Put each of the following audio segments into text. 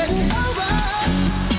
getting over.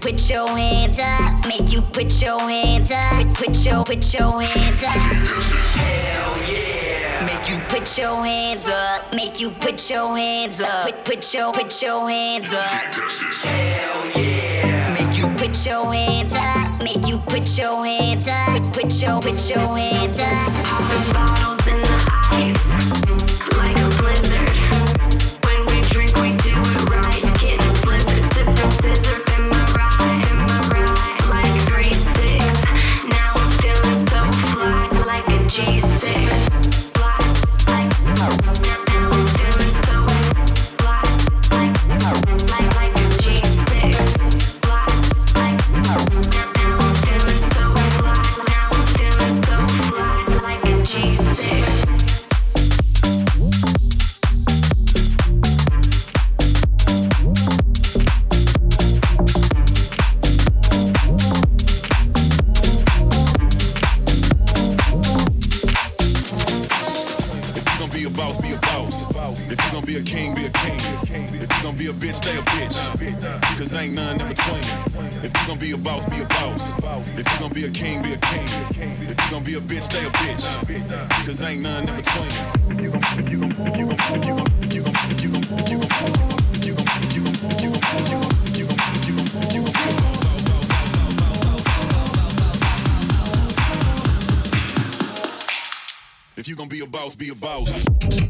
Put your hands up. Make you put your hands up, put your put your hands up. Hell yeah. Make you put your hands up. Make you put your hands up. Put put your put your hands up. Hell yeah. Make you put your hands up. Make you put your hands up. Put put your put your hands up. boss, be a boss.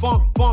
Funk, funk.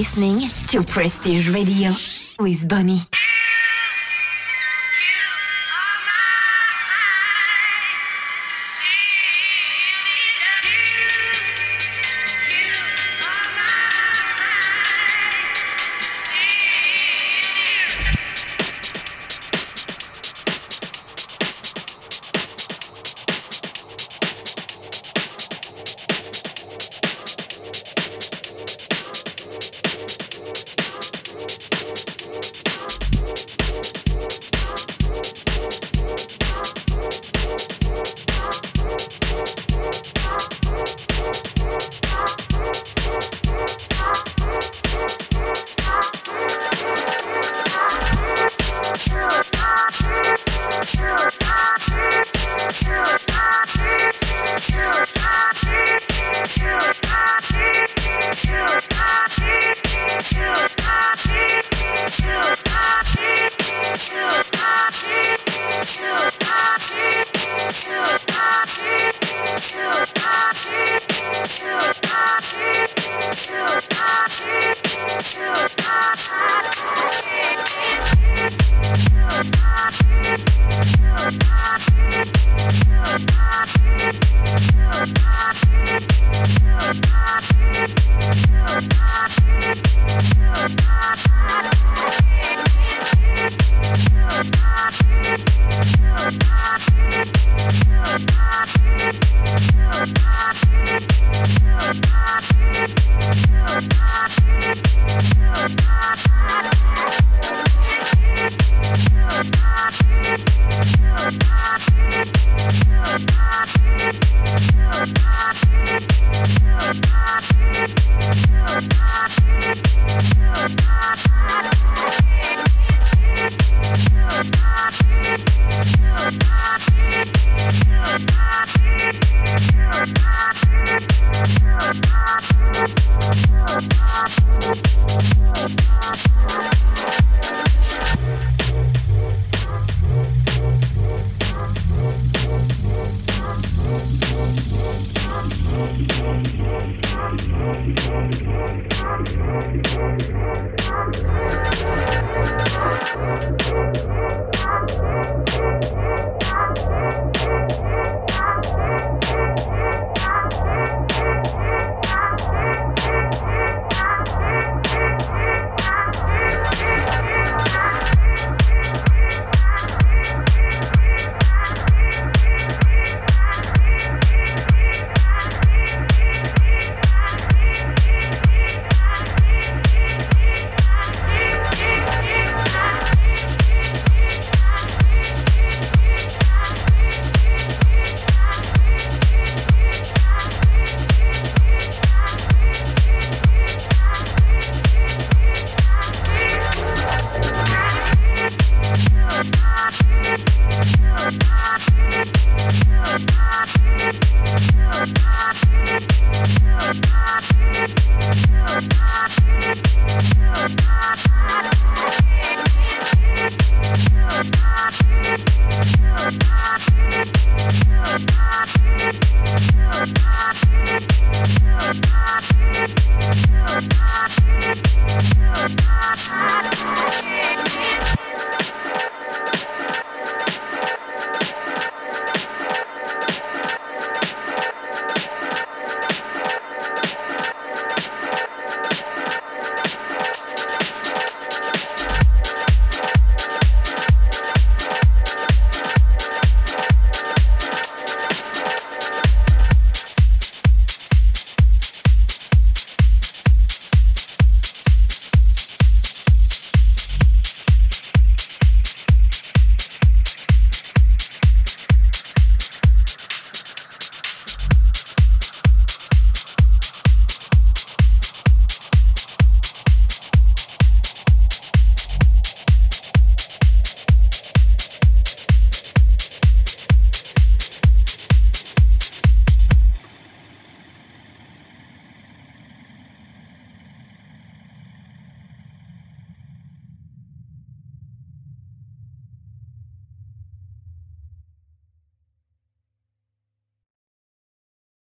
Listening to Prestige Radio with Bonnie.